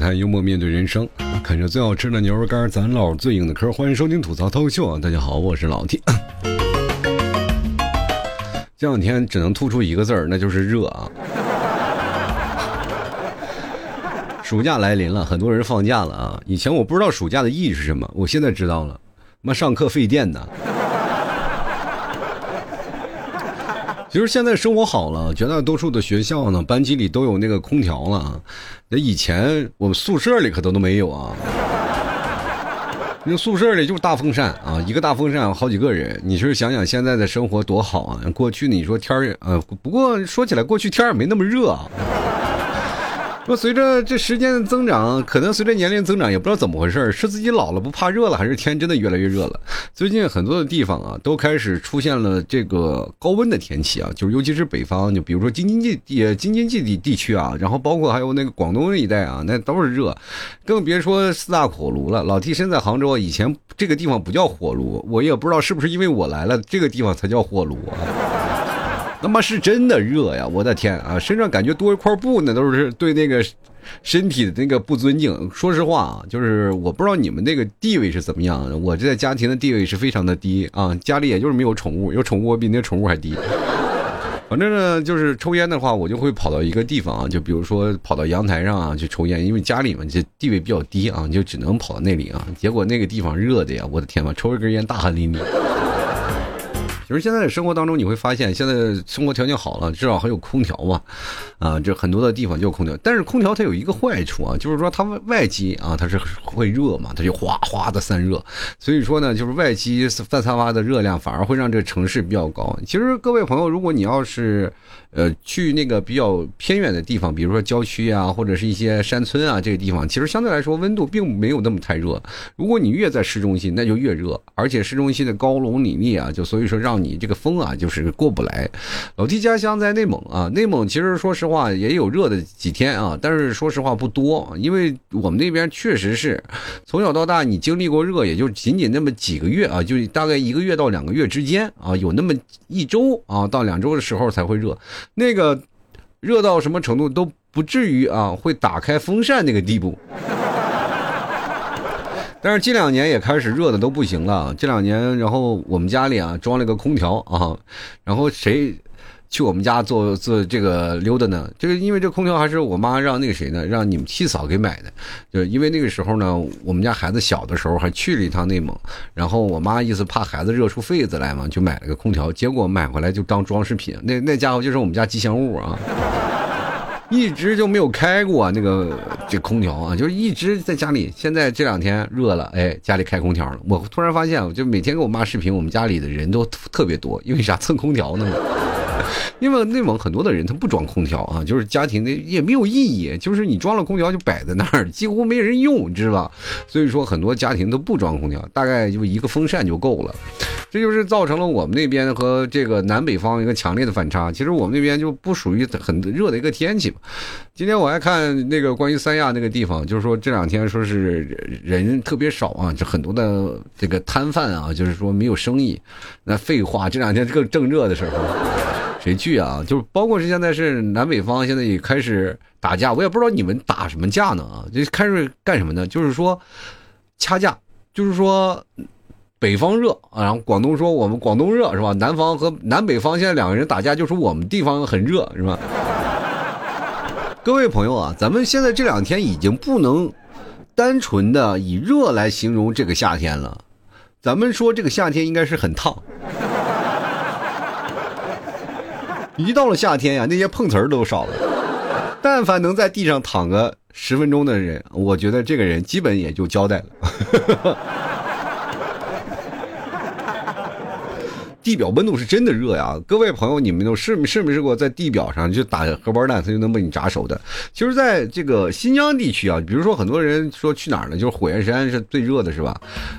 谈幽默面对人生，啃着最好吃的牛肉干，咱唠最硬的嗑。欢迎收听吐槽脱口秀啊！大家好，我是老 T。这两天只能突出一个字儿，那就是热啊！暑假来临了，很多人放假了啊。以前我不知道暑假的意义是什么，我现在知道了。妈，上课费电呢。其实现在生活好了，绝大多数的学校呢，班级里都有那个空调了。那以前我们宿舍里可都都没有啊。那宿舍里就是大风扇啊，一个大风扇好几个人。你是想想现在的生活多好啊？过去你说天儿呃，不过说起来过去天也没那么热啊。说随着这时间的增长，可能随着年龄增长，也不知道怎么回事是自己老了不怕热了，还是天真的越来越热了？最近很多的地方啊，都开始出现了这个高温的天气啊，就是尤其是北方，就比如说京津冀地、京津冀地地区啊，然后包括还有那个广东一带啊，那都是热，更别说四大火炉了。老 T 身在杭州，以前这个地方不叫火炉，我也不知道是不是因为我来了，这个地方才叫火炉啊。他妈是真的热呀！我的天啊，身上感觉多一块布呢，都是对那个身体的那个不尊敬。说实话啊，就是我不知道你们那个地位是怎么样，我这在家庭的地位是非常的低啊，家里也就是没有宠物，有宠物我比那宠物还低。反正呢，就是抽烟的话，我就会跑到一个地方啊，就比如说跑到阳台上啊去抽烟，因为家里嘛这地位比较低啊，就只能跑到那里啊。结果那个地方热的呀，我的天呐，抽一根烟大汗淋漓。就是现在的生活当中，你会发现，现在生活条件好了，至少还有空调嘛，啊，这很多的地方就有空调。但是空调它有一个坏处啊，就是说它外机啊，它是会热嘛，它就哗哗的散热。所以说呢，就是外机散发的热量反而会让这个城市比较高。其实各位朋友，如果你要是呃去那个比较偏远的地方，比如说郊区啊，或者是一些山村啊，这个地方其实相对来说温度并没有那么太热。如果你越在市中心，那就越热，而且市中心的高楼林立啊，就所以说让你这个风啊，就是过不来。老弟家乡在内蒙啊，内蒙其实说实话也有热的几天啊，但是说实话不多，因为我们那边确实是从小到大你经历过热，也就仅仅那么几个月啊，就大概一个月到两个月之间啊，有那么一周啊到两周的时候才会热，那个热到什么程度都不至于啊会打开风扇那个地步。但是近两年也开始热的都不行了。这两年，然后我们家里啊装了个空调啊，然后谁去我们家做做这个溜达呢？就是因为这空调还是我妈让那个谁呢，让你们七嫂给买的。就因为那个时候呢，我们家孩子小的时候还去了一趟内蒙，然后我妈意思怕孩子热出痱子来嘛，就买了个空调。结果买回来就当装饰品，那那家伙就是我们家吉祥物啊。一直就没有开过那个这空调啊，就是一直在家里。现在这两天热了，哎，家里开空调了。我突然发现，我就每天跟我妈视频，我们家里的人都特别多，因为啥蹭空调呢？因为内蒙很多的人他不装空调啊，就是家庭的也没有意义，就是你装了空调就摆在那儿，几乎没人用，你知道吧？所以说很多家庭都不装空调，大概就一个风扇就够了。这就是造成了我们那边和这个南北方一个强烈的反差。其实我们那边就不属于很热的一个天气嘛。今天我还看那个关于三亚那个地方，就是说这两天说是人特别少啊，就很多的这个摊贩啊，就是说没有生意。那废话，这两天这个正热的时候。谁去啊？就是包括是现在是南北方现在也开始打架，我也不知道你们打什么架呢啊？就开始干什么呢？就是说掐架，就是说北方热啊，然后广东说我们广东热是吧？南方和南北方现在两个人打架，就说我们地方很热是吧？各位朋友啊，咱们现在这两天已经不能单纯的以热来形容这个夏天了，咱们说这个夏天应该是很烫。一到了夏天呀，那些碰瓷儿都少了。但凡能在地上躺个十分钟的人，我觉得这个人基本也就交代了。地表温度是真的热呀，各位朋友，你们都试没试没试过在地表上就打荷包蛋，它就能被你炸熟的？其实，在这个新疆地区啊，比如说很多人说去哪儿呢？就是火焰山是最热的，是吧？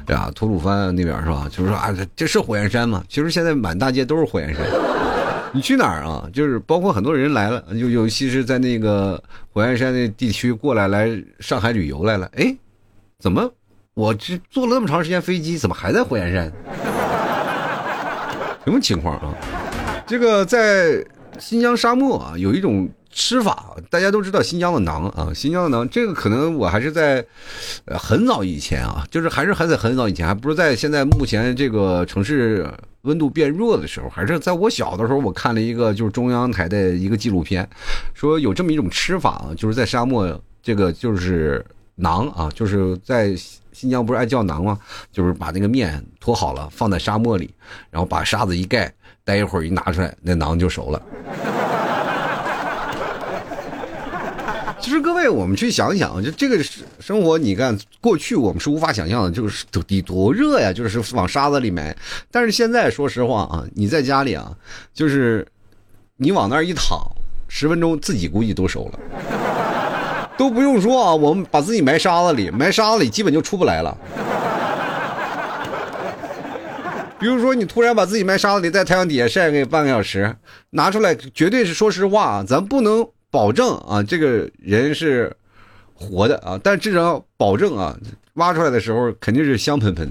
对啊，吐鲁番那边是吧？就是说啊，这是火焰山吗？其实现在满大街都是火焰山。你去哪儿啊？就是包括很多人来了，就尤其是在那个火焰山那地区过来来上海旅游来了。哎，怎么我这坐了那么长时间飞机，怎么还在火焰山？什么情况啊？这个在新疆沙漠啊，有一种吃法，大家都知道新疆的馕啊，新疆的馕，这个可能我还是在很早以前啊，就是还是还在很早以前，还不是在现在目前这个城市温度变热的时候，还是在我小的时候，我看了一个就是中央台的一个纪录片，说有这么一种吃法，就是在沙漠这个就是馕啊，就是在新疆不是爱叫馕吗？就是把那个面拖好了放在沙漠里，然后把沙子一盖，待一会儿一拿出来，那馕就熟了。其实各位，我们去想想，就这个生活，你看过去我们是无法想象的，就是得多热呀，就是往沙子里埋。但是现在说实话啊，你在家里啊，就是你往那儿一躺，十分钟自己估计都熟了，都不用说啊，我们把自己埋沙子里，埋沙子里基本就出不来了。比如说，你突然把自己埋沙子里，在太阳底下晒个半个小时，拿出来，绝对是说实话啊，咱不能。保证啊，这个人是活的啊，但至少保证啊，挖出来的时候肯定是香喷喷。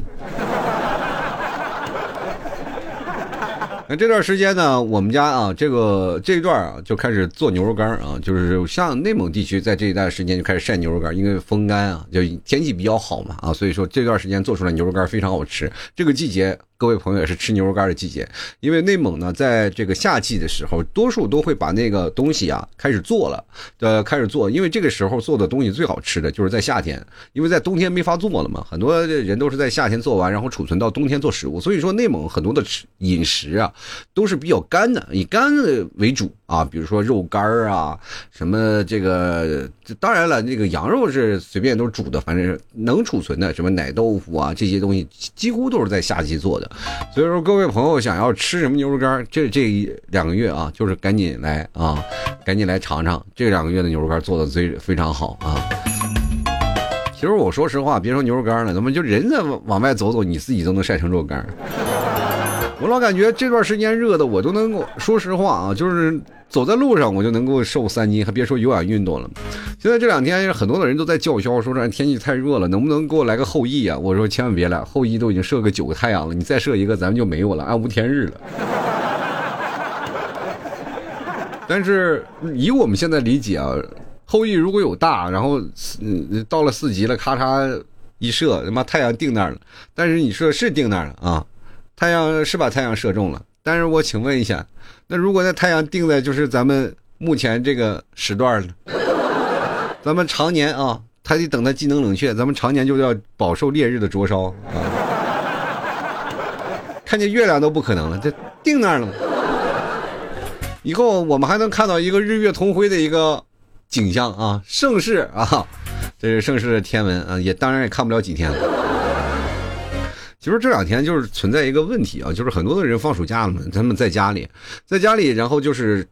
那这段时间呢，我们家啊，这个这一段啊，就开始做牛肉干啊，就是像内蒙地区，在这一段时间就开始晒牛肉干，因为风干啊，就天气比较好嘛啊，所以说这段时间做出来牛肉干非常好吃。这个季节。各位朋友也是吃牛肉干的季节，因为内蒙呢，在这个夏季的时候，多数都会把那个东西啊开始做了，呃，开始做，因为这个时候做的东西最好吃的就是在夏天，因为在冬天没法做了嘛，很多人都是在夏天做完，然后储存到冬天做食物，所以说内蒙很多的吃饮食啊都是比较干的，以干的为主啊，比如说肉干啊，什么这个，当然了，那个羊肉是随便都是煮的，反正是能储存的，什么奶豆腐啊这些东西，几乎都是在夏季做的。所以说，各位朋友想要吃什么牛肉干，这这一两个月啊，就是赶紧来啊，赶紧来尝尝这两个月的牛肉干做的最非常好啊。其实我说实话，别说牛肉干了，怎么就人在往外走走，你自己都能晒成肉干。我老感觉这段时间热的，我都能够说实话啊，就是走在路上我就能够瘦三斤，还别说有氧运动了。现在这两天很多的人都在叫嚣，说这天气太热了，能不能给我来个后羿啊？我说千万别来，后羿都已经射个九个太阳了，你再射一个咱们就没有了，暗无天日了。但是以我们现在理解啊，后羿如果有大，然后嗯到了四级了，咔嚓一射，他妈太阳定那儿了。但是你说是定那儿了啊？太阳是把太阳射中了，但是我请问一下，那如果那太阳定在就是咱们目前这个时段呢？咱们常年啊，他得等它机能冷却，咱们常年就要饱受烈日的灼烧啊！看见月亮都不可能了，这定那儿了。以后我们还能看到一个日月同辉的一个景象啊，盛世啊，这是盛世的天文啊，也当然也看不了几天了。其实这两天就是存在一个问题啊，就是很多的人放暑假了嘛，他们在家里，在家里，然后就是，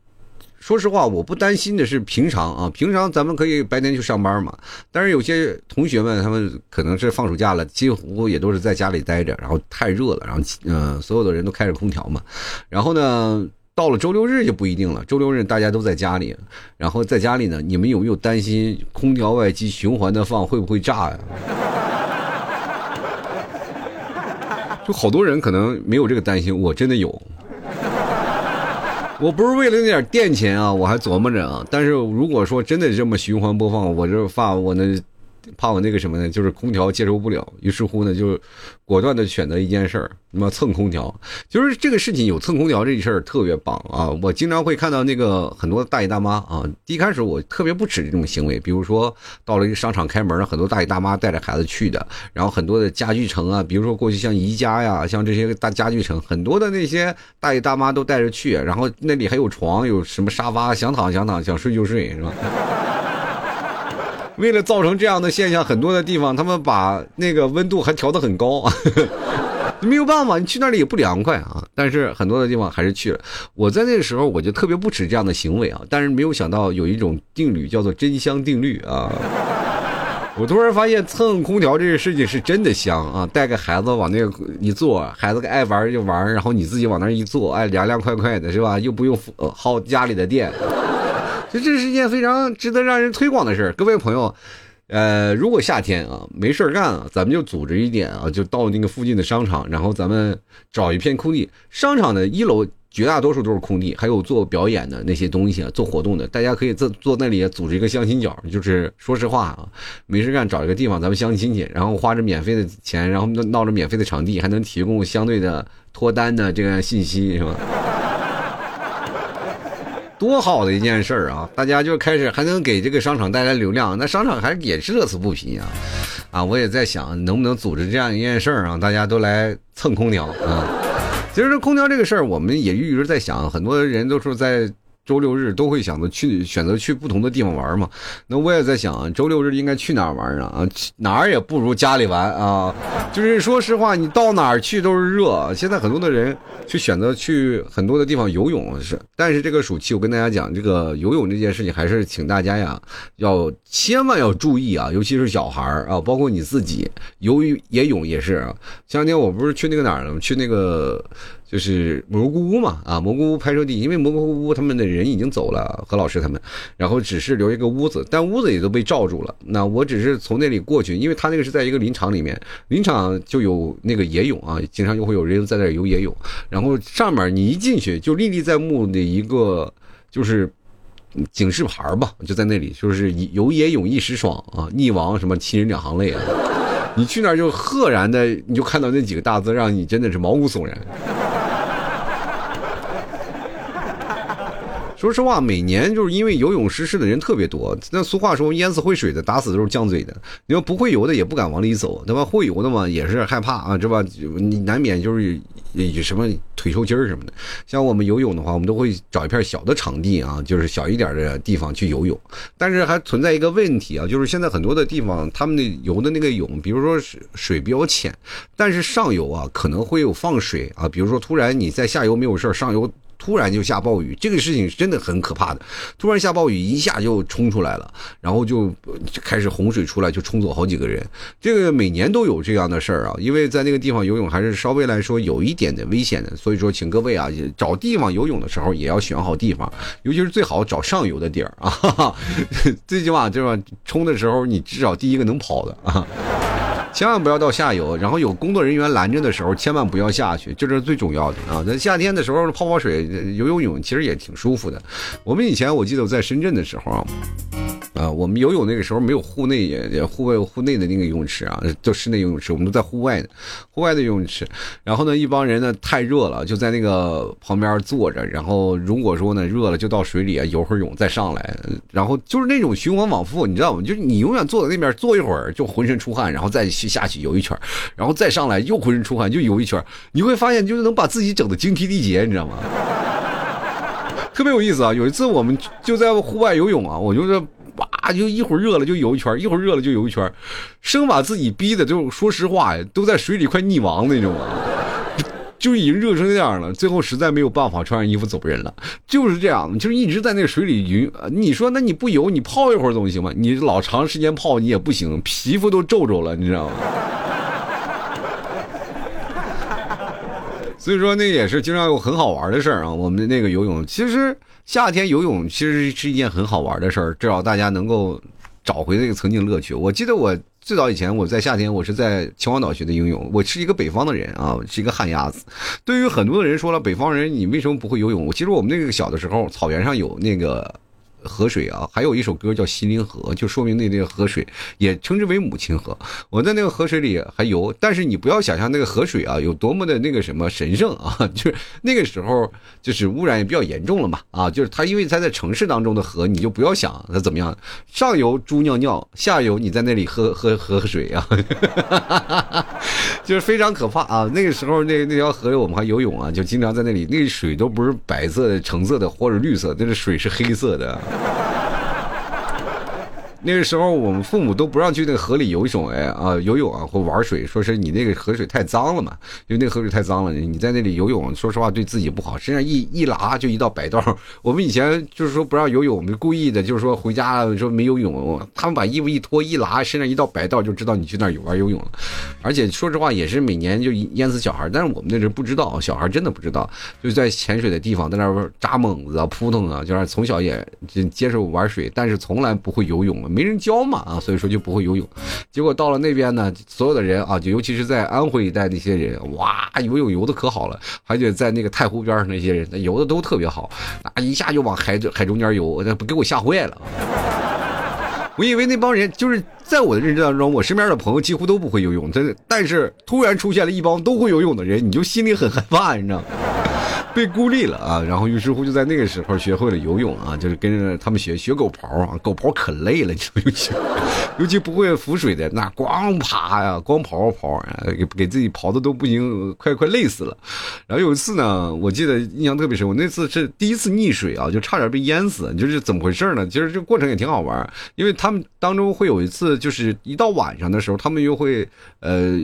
说实话，我不担心的是平常啊，平常咱们可以白天去上班嘛，但是有些同学们他们可能是放暑假了，几乎也都是在家里待着，然后太热了，然后嗯，所有的人都开着空调嘛，然后呢，到了周六日就不一定了，周六日大家都在家里，然后在家里呢，你们有没有担心空调外机循环的放会不会炸呀？就好多人可能没有这个担心，我真的有。我不是为了那点电钱啊，我还琢磨着啊。但是如果说真的这么循环播放，我这发我那。怕我那个什么呢？就是空调接受不了，于是乎呢，就果断的选择一件事儿，那么蹭空调。就是这个事情有蹭空调这事儿特别棒啊！我经常会看到那个 很多大爷大妈啊。一开始我特别不耻这种行为，比如说到了一个商场开门，很多大爷大妈带着孩子去的，然后很多的家具城啊，比如说过去像宜家呀，像这些大家具城，很多的那些大爷大妈都带着去，然后那里还有床，有什么沙发，想躺想躺，想睡就睡，是吧？为了造成这样的现象，很多的地方他们把那个温度还调得很高，没有办法，你去那里也不凉快啊。但是很多的地方还是去了。我在那个时候我就特别不耻这样的行为啊，但是没有想到有一种定律叫做真香定律啊。我突然发现蹭空调这个事情是真的香啊！带个孩子往那个一坐，孩子爱玩就玩，然后你自己往那一坐，哎，凉凉快快的是吧？又不用耗家里的电。这这是一件非常值得让人推广的事儿，各位朋友，呃，如果夏天啊没事儿干啊，咱们就组织一点啊，就到那个附近的商场，然后咱们找一片空地，商场的一楼绝大多数都是空地，还有做表演的那些东西啊，做活动的，大家可以坐坐那里组织一个相亲角，就是说实话啊，没事干找一个地方咱们相亲去，然后花着免费的钱，然后闹着免费的场地，还能提供相对的脱单的这个信息，是吧？多好的一件事儿啊！大家就开始还能给这个商场带来流量，那商场还也是乐此不疲啊！啊，我也在想能不能组织这样一件事儿啊，大家都来蹭空调啊！其实空调这个事儿，我们也一直在想，很多人都是在。周六日都会想着去选择去不同的地方玩嘛，那我也在想，周六日应该去哪儿玩啊？啊，哪儿也不如家里玩啊。就是说实话，你到哪儿去都是热。现在很多的人去选择去很多的地方游泳是，但是这个暑期我跟大家讲，这个游泳这件事情还是请大家呀要千万要注意啊，尤其是小孩啊，包括你自己游野泳也是。前两天我不是去那个哪儿了？去那个。就是蘑菇屋嘛，啊，蘑菇屋拍摄地，因为蘑菇屋他们的人已经走了，何老师他们，然后只是留一个屋子，但屋子也都被罩住了。那我只是从那里过去，因为他那个是在一个林场里面，林场就有那个野泳啊，经常就会有人在那游野泳。然后上面你一进去就历历在目的一个就是警示牌吧，就在那里，就是游野泳一时爽啊，溺亡什么亲人两行泪啊。你去那就赫然的，你就看到那几个大字，让你真的是毛骨悚然。说实话，每年就是因为游泳失事的人特别多。那俗话说，淹死会水的，打死都是犟嘴的。你要不会游的，也不敢往里走，对吧？会游的嘛，也是害怕啊，是吧？你难免就是有什么腿抽筋儿什么的。像我们游泳的话，我们都会找一片小的场地啊，就是小一点的地方去游泳。但是还存在一个问题啊，就是现在很多的地方，他们的游的那个泳，比如说水水比较浅，但是上游啊可能会有放水啊，比如说突然你在下游没有事上游。突然就下暴雨，这个事情真的很可怕的。突然下暴雨，一下就冲出来了，然后就开始洪水出来，就冲走好几个人。这个每年都有这样的事儿啊，因为在那个地方游泳还是稍微来说有一点点危险的。所以说，请各位啊，找地方游泳的时候也要选好地方，尤其是最好找上游的地儿啊。最起码就是冲的时候，你至少第一个能跑的啊。千万不要到下游，然后有工作人员拦着的时候，千万不要下去，这是最重要的啊！在夏天的时候泡泡水、游游泳，其实也挺舒服的。我们以前我记得我在深圳的时候啊。啊，我们游泳那个时候没有户内也户外户内的那个游泳池啊，就室内游泳池，我们都在户外的，户外的游泳池。然后呢，一帮人呢太热了，就在那个旁边坐着。然后如果说呢热了，就到水里啊游会泳再上来。然后就是那种循环往复，你知道吗？就是你永远坐在那边坐一会儿就浑身出汗，然后再去下去游一圈，然后再上来又浑身出汗就游一圈。你会发现就是能把自己整的精疲力竭，你知道吗？特别有意思啊！有一次我们就在户外游泳啊，我就是。哇，就一会儿热了就游一圈，一会儿热了就游一圈，生把自己逼的，就说实话呀，都在水里快溺亡那种啊，就已经热成那样了。最后实在没有办法，穿上衣服走人了。就是这样，就是一直在那水里游。你说那你不游，你泡一会儿总行吗？你老长时间泡你也不行，皮肤都皱皱了，你知道吗？所以说那也是经常有很好玩的事儿啊。我们的那个游泳其实。夏天游泳其实是一件很好玩的事儿，至少大家能够找回那个曾经乐趣。我记得我最早以前我在夏天，我是在秦皇岛学的游泳。我是一个北方的人啊，是一个旱鸭子。对于很多的人说了，北方人你为什么不会游泳？其实我们那个小的时候，草原上有那个。河水啊，还有一首歌叫《西林河》，就说明那那个河水也称之为母亲河。我在那个河水里还游，但是你不要想象那个河水啊有多么的那个什么神圣啊，就是那个时候就是污染也比较严重了嘛啊，就是它因为它在城市当中的河，你就不要想它怎么样，上游猪尿尿，下游你在那里喝 喝喝水啊，就是非常可怕啊。那个时候那那条河里我们还游泳啊，就经常在那里，那水都不是白色的、橙色的或者绿色，那个水是黑色的。那个时候，我们父母都不让去那个河里游泳，哎啊，游泳啊或玩水，说是你那个河水太脏了嘛，因为那个河水太脏了，你在那里游泳，说实话对自己不好，身上一一拉就一道白道。我们以前就是说不让游泳，我们故意的，就是说回家说没游泳，他们把衣服一脱一拉，身上一道白道，就知道你去那儿玩游泳了。而且说实话，也是每年就淹死小孩，但是我们那时候不知道，小孩真的不知道，就在潜水的地方在那扎猛子啊、扑腾啊，就是从小也接受玩水，但是从来不会游泳。没人教嘛啊，所以说就不会游泳。结果到了那边呢，所有的人啊，就尤其是在安徽一带那些人，哇，游泳游的可好了，而且在那个太湖边上那些人，那游的都特别好，啊，一下就往海海中间游，那不给我吓坏了。我以为那帮人就是在我的认知当中，我身边的朋友几乎都不会游泳，真的。但是突然出现了一帮都会游泳的人，你就心里很害怕，你知道吗？被孤立了啊！然后于是乎就在那个时候学会了游泳啊，就是跟着他们学学狗刨啊，狗刨可累了，尤其 尤其不会浮水的，那光爬呀，光刨刨，给给自己刨的都不行，快快累死了。然后有一次呢，我记得印象特别深，我那次是第一次溺水啊，就差点被淹死。就是怎么回事呢？其实这个过程也挺好玩，因为他们当中会有一次，就是一到晚上的时候，他们又会呃。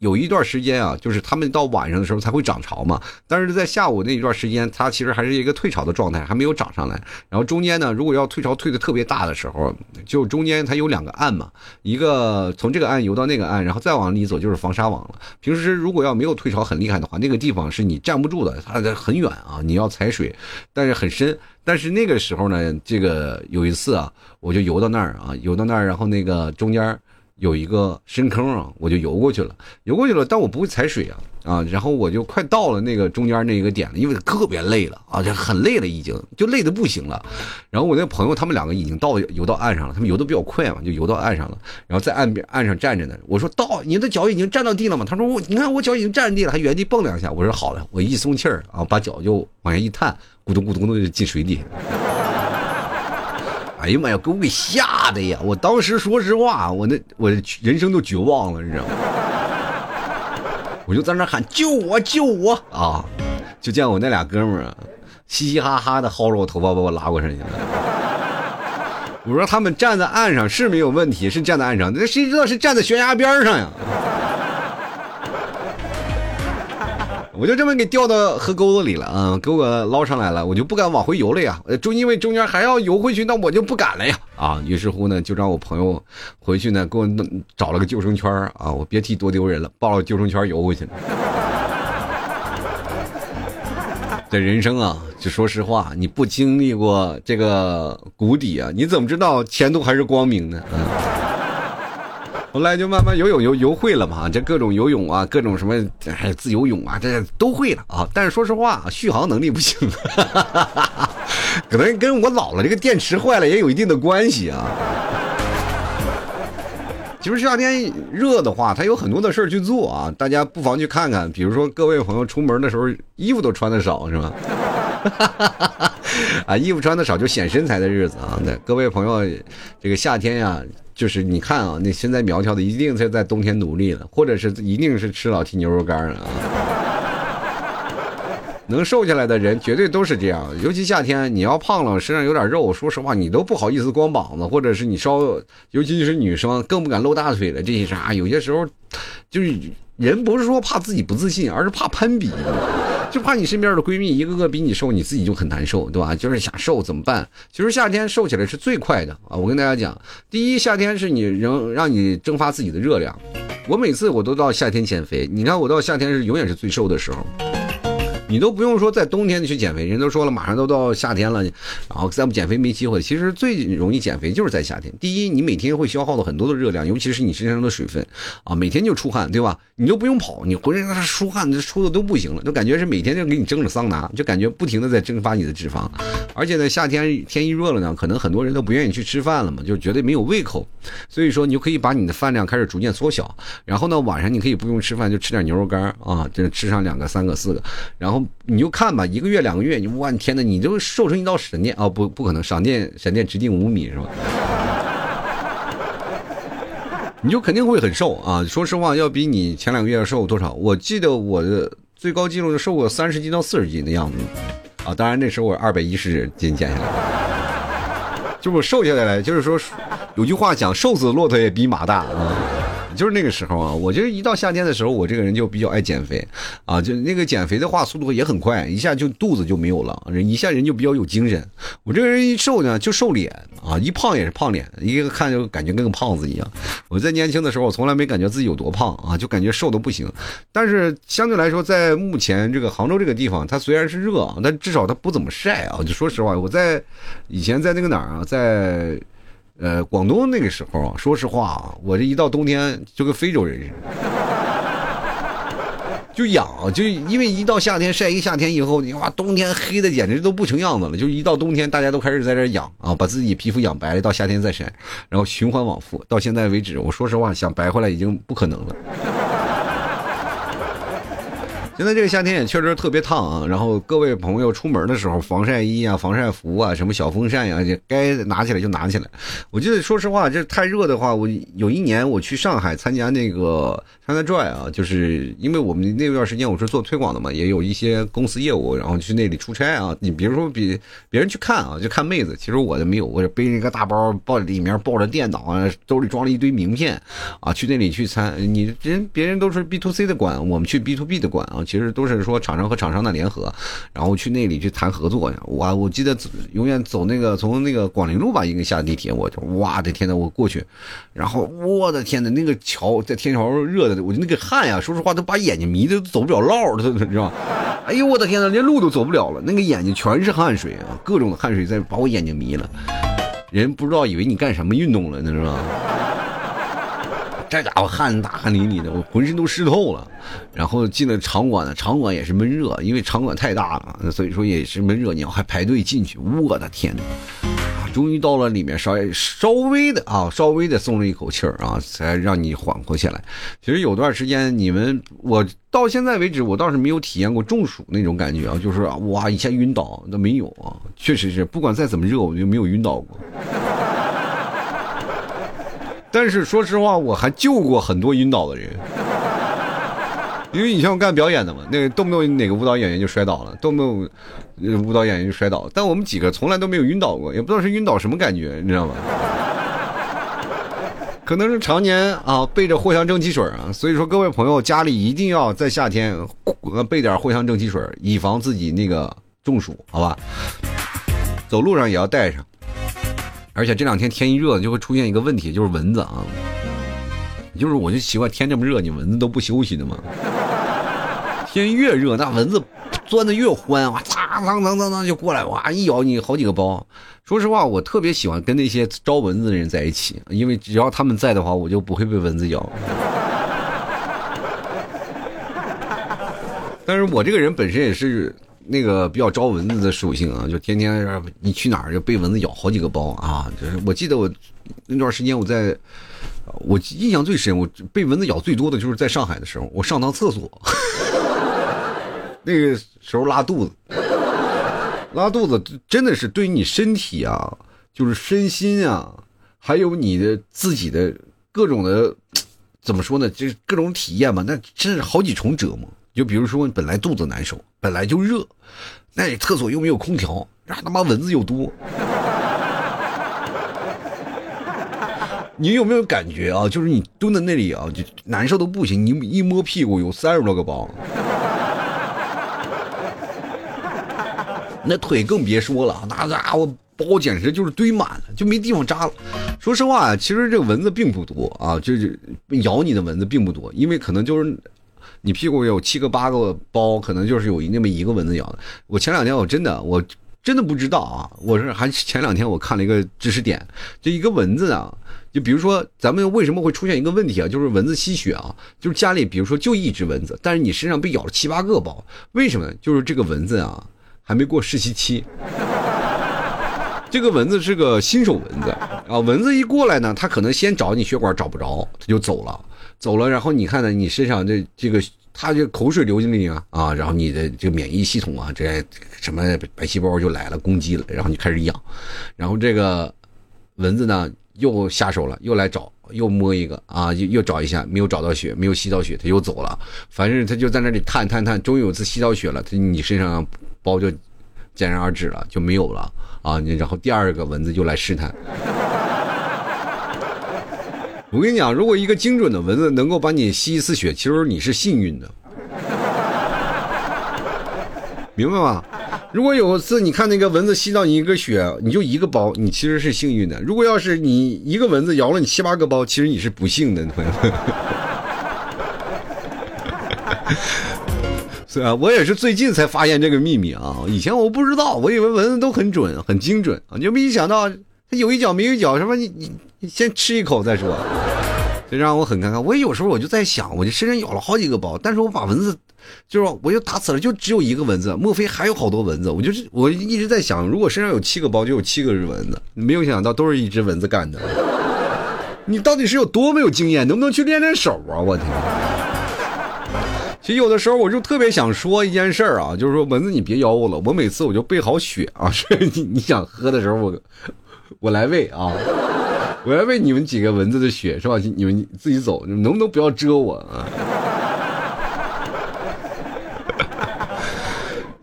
有一段时间啊，就是他们到晚上的时候才会涨潮嘛。但是在下午那一段时间，它其实还是一个退潮的状态，还没有涨上来。然后中间呢，如果要退潮退的特别大的时候，就中间它有两个岸嘛，一个从这个岸游到那个岸，然后再往里走就是防沙网了。平时如果要没有退潮很厉害的话，那个地方是你站不住的，它很远啊，你要踩水，但是很深。但是那个时候呢，这个有一次啊，我就游到那儿啊，游到那儿，然后那个中间。有一个深坑啊，我就游过去了，游过去了，但我不会踩水啊啊！然后我就快到了那个中间那一个点了，因为特别累了啊，就很累了，已经就累的不行了。然后我那朋友他们两个已经到游到岸上了，他们游的比较快嘛，就游到岸上了，然后在岸边岸上站着呢。我说到，你的脚已经站到地了吗？他说我，你看我脚已经站地了，还原地蹦两下。我说好了，我一松气儿啊，把脚就往下一探，咕咚咕咚的就进水底。哎呀妈呀，给我给吓的呀！我当时说实话，我那我人生都绝望了，你知道吗？我就在那喊救我救我啊！就见我那俩哥们儿嘻嘻哈哈的薅着我头发把我拉过上去了。我说他们站在岸上是没有问题，是站在岸上，那谁知道是站在悬崖边上呀？我就这么给掉到河沟子里了啊，给我捞上来了，我就不敢往回游了呀。就因为中间还要游回去，那我就不敢了呀。啊，于是乎呢，就让我朋友回去呢，给我弄找了个救生圈啊，我别提多丢人了，抱着救生圈游回去了。这人生啊，就说实话，你不经历过这个谷底啊，你怎么知道前途还是光明呢？啊。后来就慢慢游泳游游会了嘛，这各种游泳啊，各种什么哎自由泳啊，这都会了啊。但是说实话，续航能力不行，可能跟我老了这个电池坏了也有一定的关系啊。其实夏天热的话，它有很多的事儿去做啊，大家不妨去看看。比如说各位朋友出门的时候，衣服都穿的少是吧？啊，衣服穿的少就显身材的日子啊。对各位朋友，这个夏天呀。就是你看啊，那现在苗条的一定是在冬天努力了，或者是一定是吃老提牛肉干啊。能瘦下来的人绝对都是这样，尤其夏天，你要胖了，身上有点肉，说实话，你都不好意思光膀子，或者是你稍，尤其是女生更不敢露大腿了。这些啥，有些时候就是人不是说怕自己不自信，而是怕攀比。就怕你身边的闺蜜一个个比你瘦，你自己就很难受，对吧？就是想瘦怎么办？其实夏天瘦起来是最快的啊！我跟大家讲，第一，夏天是你能让你蒸发自己的热量。我每次我都到夏天减肥，你看我到夏天是永远是最瘦的时候。你都不用说在冬天去减肥，人都说了，马上都到夏天了，然后再不减肥没机会。其实最容易减肥就是在夏天。第一，你每天会消耗的很多的热量，尤其是你身上的水分啊，每天就出汗，对吧？你都不用跑，你浑身那出汗，这出的都不行了，都感觉是每天就给你蒸着桑拿，就感觉不停的在蒸发你的脂肪。而且呢，夏天天一热了呢，可能很多人都不愿意去吃饭了嘛，就觉得没有胃口。所以说，你就可以把你的饭量开始逐渐缩小，然后呢，晚上你可以不用吃饭，就吃点牛肉干啊，就吃上两个、三个、四个，然后。你就看吧，一个月两个月，你哇天哪，你就瘦成一道闪电啊！不，不可能，闪电闪电直径五米是吧？你就肯定会很瘦啊！说实话，要比你前两个月瘦多少？我记得我的最高记录是瘦过三十斤到四十斤的样子啊！当然那时候我二百一十斤减下来，就是瘦下来了。就是说，有句话讲，瘦死骆驼也比马大啊。就是那个时候啊，我觉得一到夏天的时候，我这个人就比较爱减肥，啊，就那个减肥的话，速度也很快，一下就肚子就没有了，人一下人就比较有精神。我这个人一瘦呢，就瘦脸啊，一胖也是胖脸，一个看就感觉跟个胖子一样。我在年轻的时候，我从来没感觉自己有多胖啊，就感觉瘦的不行。但是相对来说，在目前这个杭州这个地方，它虽然是热，但至少它不怎么晒啊。就说实话，我在以前在那个哪儿啊，在。呃，广东那个时候啊，说实话啊，我这一到冬天就跟非洲人似的。就痒，就因为一到夏天晒一夏天以后，你哇，冬天黑的简直都不成样子了。就一到冬天，大家都开始在这养啊，把自己皮肤养白了，到夏天再晒，然后循环往复。到现在为止，我说实话，想白回来已经不可能了。现在这个夏天也确实特别烫啊，然后各位朋友出门的时候，防晒衣啊、防晒服啊、什么小风扇呀，就该拿起来就拿起来。我记得说实话，这太热的话，我有一年我去上海参加那个 China Joy 啊，就是因为我们那段时间我是做推广的嘛，也有一些公司业务，然后去那里出差啊。你比如说比别人去看啊，就看妹子，其实我就没有，我背着一个大包，抱里面抱着电脑啊，兜里装了一堆名片啊，去那里去参。你人别人都是 B to C 的馆，我们去 B to B 的馆啊。其实都是说厂商和厂商的联合，然后去那里去谈合作。我我记得永远走那个从那个广陵路吧，应该下地铁，我就哇的天呐，我过去，然后我的天呐，那个桥在天桥上热的，我就那个汗呀，说实话都把眼睛迷的走不了道了，知道吗？哎呦我的天呐，连路都走不了了，那个眼睛全是汗水啊，各种的汗水在把我眼睛迷了，人不知道以为你干什么运动了，那是吧？这家伙汗大汗淋漓的，我浑身都湿透了。然后进了场馆呢，场馆也是闷热，因为场馆太大了，所以说也是闷热。你要还排队进去，我的天哪！终于到了里面，稍微稍微的啊，稍微的松了一口气儿啊，才让你缓和下来。其实有段时间，你们我到现在为止，我倒是没有体验过中暑那种感觉啊，就是哇一下晕倒那没有啊。确实是，不管再怎么热，我就没有晕倒过。但是说实话，我还救过很多晕倒的人，因为你像我干表演的嘛，那个动不动哪个舞蹈演员就摔倒了，动不动舞蹈演员就摔倒，但我们几个从来都没有晕倒过，也不知道是晕倒什么感觉，你知道吗？可能是常年啊备着藿香正气水啊，所以说各位朋友家里一定要在夏天备点藿香正气水，以防自己那个中暑，好吧？走路上也要带上。而且这两天天一热，就会出现一个问题，就是蚊子啊。就是我就奇怪，天这么热，你蚊子都不休息的吗？天越热，那蚊子钻的越欢，哇，嘡嘡嘡嘡嘡就过来，哇，一咬你好几个包。说实话，我特别喜欢跟那些招蚊子的人在一起，因为只要他们在的话，我就不会被蚊子咬。但是我这个人本身也是。那个比较招蚊子的属性啊，就天天你去哪儿就被蚊子咬好几个包啊！就是我记得我那段时间我在，我印象最深，我被蚊子咬最多的就是在上海的时候，我上趟厕所，那个时候拉肚子，拉肚子真的是对于你身体啊，就是身心啊，还有你的自己的各种的，怎么说呢？就是各种体验嘛，那真是好几重折磨。就比如说，本来肚子难受，本来就热，那里厕所又没有空调，那他妈蚊子又多。你有没有感觉啊？就是你蹲在那里啊，就难受的不行。你一摸屁股，有三十多个包，那腿更别说了，那家伙包简直就是堆满了，就没地方扎了。说实话，其实这蚊子并不多啊，就是咬你的蚊子并不多，因为可能就是。你屁股有七个八个包，可能就是有那么一个蚊子咬的。我前两天我真的我真的不知道啊！我是还前两天我看了一个知识点，就一个蚊子啊，就比如说咱们为什么会出现一个问题啊？就是蚊子吸血啊，就是家里比如说就一只蚊子，但是你身上被咬了七八个包，为什么呢？就是这个蚊子啊还没过试吸期，这个蚊子是个新手蚊子啊。蚊子一过来呢，它可能先找你血管找不着，它就走了。走了，然后你看呢？你身上这这个，它这口水流进去啊啊，然后你的这个免疫系统啊，这什么白细胞就来了，攻击了，然后你开始痒，然后这个蚊子呢又下手了，又来找，又摸一个啊，又又找一下，没有找到血，没有吸到血，它又走了。反正它就在那里探探探，终于有次吸到血了，它你身上包就戛然而止了，就没有了啊。然后第二个蚊子又来试探。我跟你讲，如果一个精准的蚊子能够把你吸一次血，其实你是幸运的，明白吗？如果有一次你看那个蚊子吸到你一个血，你就一个包，你其实是幸运的。如果要是你一个蚊子咬了你七八个包，其实你是不幸的。是啊，我也是最近才发现这个秘密啊！以前我不知道，我以为蚊子都很准、很精准啊，就没想到。它有一脚没一脚，什么你你先吃一口再说，这让我很尴尬。我有时候我就在想，我就身上咬了好几个包，但是我把蚊子，就是我就打死了，就只有一个蚊子，莫非还有好多蚊子？我就是我一直在想，如果身上有七个包，就有七个是蚊子，没有想到都是一只蚊子干的。你到底是有多没有经验？能不能去练练手啊？我天！其实有的时候我就特别想说一件事啊，就是说蚊子你别咬我了，我每次我就备好血啊，是你你想喝的时候我我来喂啊，我要喂你们几个蚊子的血是吧？你们自己走，你们能不能不要蛰我啊？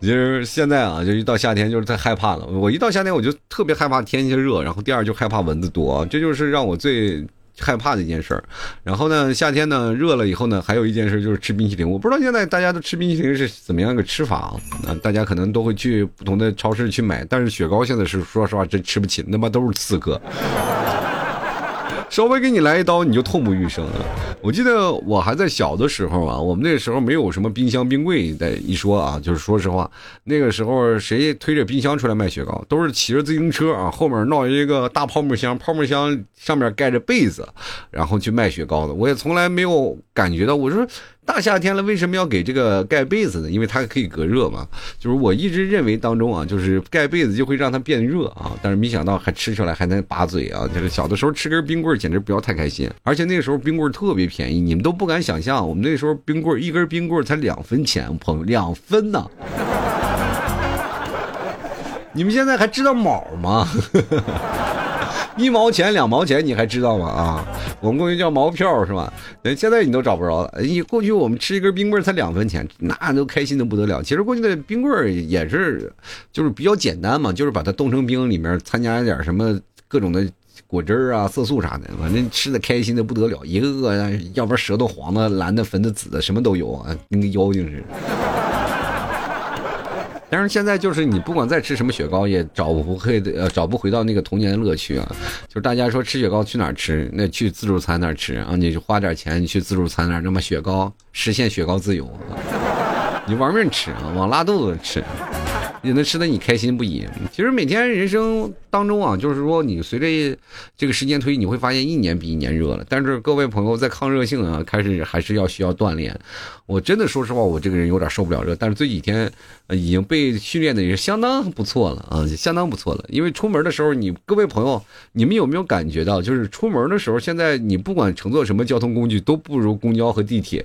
就是现在啊，就一到夏天就是太害怕了。我一到夏天我就特别害怕天气热，然后第二就害怕蚊子多，这就是让我最。害怕的一件事，然后呢，夏天呢热了以后呢，还有一件事就是吃冰淇淋。我不知道现在大家都吃冰淇淋是怎么样一个吃法啊？啊，大家可能都会去不同的超市去买，但是雪糕现在是说实话真吃不起，他妈都是刺客。稍微给你来一刀，你就痛不欲生了。我记得我还在小的时候啊，我们那个时候没有什么冰箱、冰柜的一说啊，就是说实话，那个时候谁推着冰箱出来卖雪糕，都是骑着自行车啊，后面弄一个大泡沫箱，泡沫箱上面盖着被子，然后去卖雪糕的。我也从来没有感觉到，我说。大夏天了，为什么要给这个盖被子呢？因为它可以隔热嘛。就是我一直认为当中啊，就是盖被子就会让它变热啊。但是没想到还吃出来还能拔嘴啊！就是小的时候吃根冰棍简直不要太开心。而且那个时候冰棍特别便宜，你们都不敢想象。我们那时候冰棍一根冰棍才两分钱，朋友两分呢。你们现在还知道毛吗？一毛钱两毛钱，你还知道吗？啊，我们过去叫毛票是吧？现在你都找不着了。你过去我们吃一根冰棍才两分钱，那都开心的不得了。其实过去的冰棍也是，就是比较简单嘛，就是把它冻成冰，里面参加一点什么各种的果汁啊、色素啥的，反正吃的开心的不得了。一个个，要不然舌头黄的、蓝的、粉的、紫的，什么都有啊，跟个妖精似的。但是现在就是你不管再吃什么雪糕，也找不回找不回到那个童年的乐趣啊！就是大家说吃雪糕去哪儿吃？那去自助餐那儿吃啊！你就花点钱，你去自助餐那儿，那么雪糕实现雪糕自由，你玩命吃啊，往拉肚子吃。也能吃的你开心不已。其实每天人生当中啊，就是说你随着这个时间推，你会发现一年比一年热了。但是各位朋友在抗热性啊，开始还是要需要锻炼。我真的说实话，我这个人有点受不了热，但是这几天已经被训练的也是相当不错了啊，相当不错了。因为出门的时候，你各位朋友，你们有没有感觉到，就是出门的时候，现在你不管乘坐什么交通工具，都不如公交和地铁。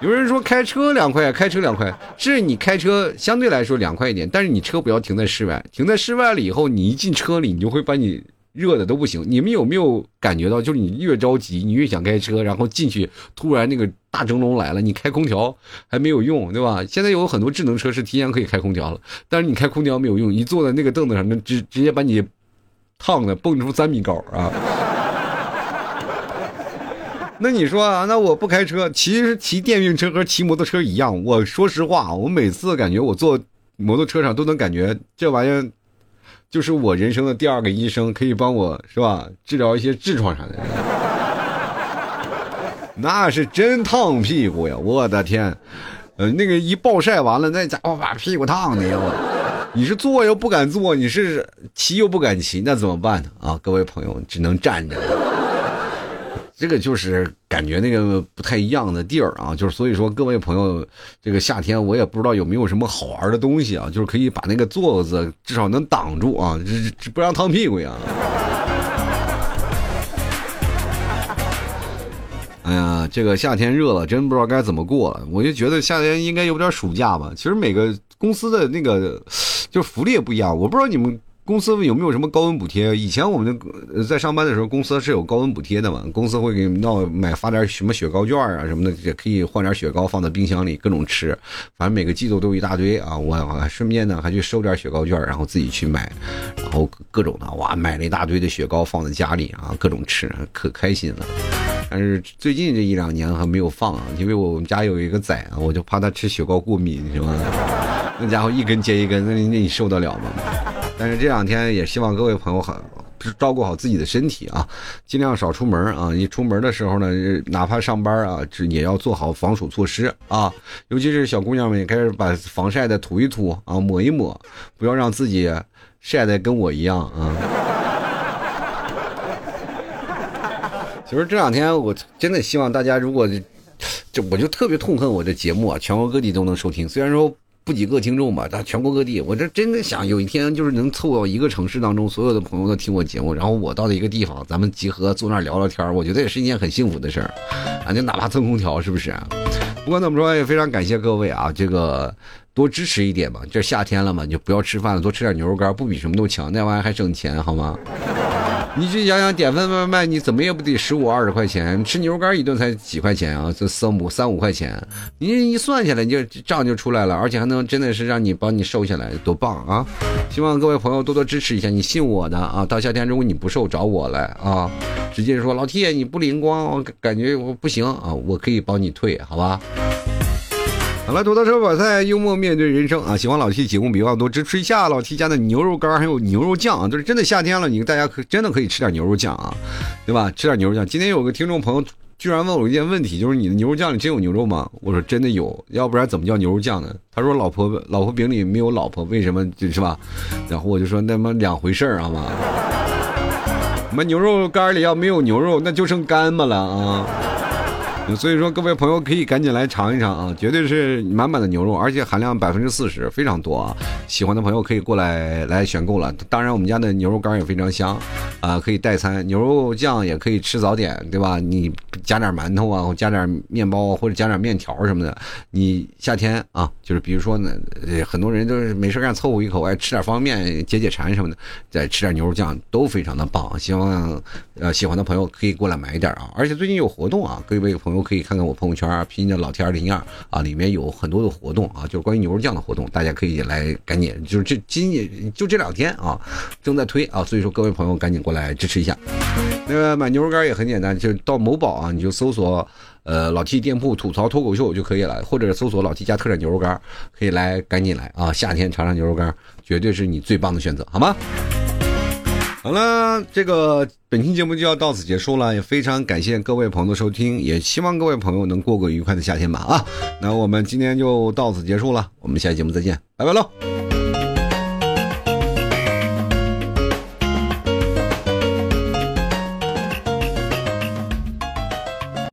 有人说开车凉快，开车凉快，是你开车相对来说凉快一点，但是你车不要停在室外，停在室外了以后，你一进车里，你就会把你热的都不行。你们有没有感觉到，就是你越着急，你越想开车，然后进去，突然那个大蒸笼来了，你开空调还没有用，对吧？现在有很多智能车是提前可以开空调了，但是你开空调没有用，一坐在那个凳子上，能直直接把你烫的蹦出三米高啊！那你说啊，那我不开车，其实骑电瓶车和骑摩托车一样。我说实话，我每次感觉我坐摩托车上都能感觉这玩意儿就是我人生的第二个医生，可以帮我是吧治疗一些痔疮啥的。那是真烫屁股呀！我的天，呃，那个一暴晒完了，那家伙把屁股烫的呀！我，你是坐又不敢坐，你是骑又不敢骑，那怎么办呢？啊，各位朋友，只能站着。这个就是感觉那个不太一样的地儿啊，就是所以说各位朋友，这个夏天我也不知道有没有什么好玩的东西啊，就是可以把那个座子至少能挡住啊，这这不让烫屁股呀。哎呀，这个夏天热了，真不知道该怎么过了。我就觉得夏天应该有点暑假吧。其实每个公司的那个就福利也不一样，我不知道你们。公司有没有什么高温补贴？以前我们的在上班的时候，公司是有高温补贴的嘛？公司会给你闹买发点什么雪糕券啊什么的，也可以换点雪糕放在冰箱里各种吃。反正每个季度都一大堆啊！我顺便呢还去收点雪糕券，然后自己去买，然后各种的哇，买了一大堆的雪糕放在家里啊，各种吃，可开心了。但是最近这一两年还没有放啊，因为我们家有一个崽啊，我就怕他吃雪糕过敏，是吧？那家伙一根接一根，那那你受得了吗？但是这两天也希望各位朋友很照顾好自己的身体啊，尽量少出门啊。你出门的时候呢，哪怕上班啊，这也要做好防暑措施啊。尤其是小姑娘们，也开始把防晒的涂一涂啊，抹一抹，不要让自己晒得跟我一样啊。其实这两天我真的希望大家，如果这我就特别痛恨我这节目啊，全国各地都能收听。虽然说不几个听众吧，但全国各地，我这真的想有一天就是能凑到一个城市当中，所有的朋友都听我节目，然后我到了一个地方，咱们集合坐那儿聊聊天我觉得也是一件很幸福的事儿。啊，就哪怕蹭空调，是不是？不管怎么说，也非常感谢各位啊，这个多支持一点吧。这夏天了嘛，就不要吃饭了，多吃点牛肉干，不比什么都强，那玩意儿还省钱，好吗？你去想想，点份外卖，你怎么也不得十五二十块钱？吃牛肉干一顿才几块钱啊？这三五三五块钱，你一算下来，你就账就出来了，而且还能真的是让你帮你瘦下来，多棒啊！希望各位朋友多多支持一下，你信我的啊！到夏天如果你不瘦，找我来啊！直接说老 T，你不灵光，我感觉我不行啊，我可以帮你退，好吧？好了，土豆车把菜，幽默面对人生啊！喜欢老七节目，别忘多支持一下老七家的牛肉干，还有牛肉酱啊！就是真的夏天了，你大家可真的可以吃点牛肉酱啊，对吧？吃点牛肉酱。今天有个听众朋友居然问我一件问题，就是你的牛肉酱里真有牛肉吗？我说真的有，要不然怎么叫牛肉酱呢？他说老婆老婆饼里没有老婆，为什么就是吧？然后我就说那么两回事儿，好吗？我们牛肉干里要没有牛肉，那就剩干巴了啊！所以说，各位朋友可以赶紧来尝一尝啊，绝对是满满的牛肉，而且含量百分之四十，非常多啊！喜欢的朋友可以过来来选购了。当然，我们家的牛肉干也非常香啊，可以代餐，牛肉酱也可以吃早点，对吧？你加点馒头啊，或加点面包或者加点面条什么的。你夏天啊，就是比如说呢，很多人都是没事干凑合一口，爱吃点方便面解解馋什么的，再吃点牛肉酱都非常的棒。希望呃喜欢的朋友可以过来买一点啊，而且最近有活动啊，各位朋友。可以看看我朋友圈，拼音的老天零二啊，里面有很多的活动啊，就是关于牛肉酱的活动，大家可以来赶紧，就是这今年就这两天啊，正在推啊，所以说各位朋友赶紧过来支持一下。那个买牛肉干也很简单，就到某宝啊，你就搜索呃老 T 店铺吐槽脱口秀就可以了，或者搜索老 T 家特产牛肉干，可以来赶紧来啊，夏天尝尝牛肉干，绝对是你最棒的选择，好吗？好了，这个本期节目就要到此结束了，也非常感谢各位朋友的收听，也希望各位朋友能过个愉快的夏天吧啊！那我们今天就到此结束了，我们下期节目再见，拜拜喽。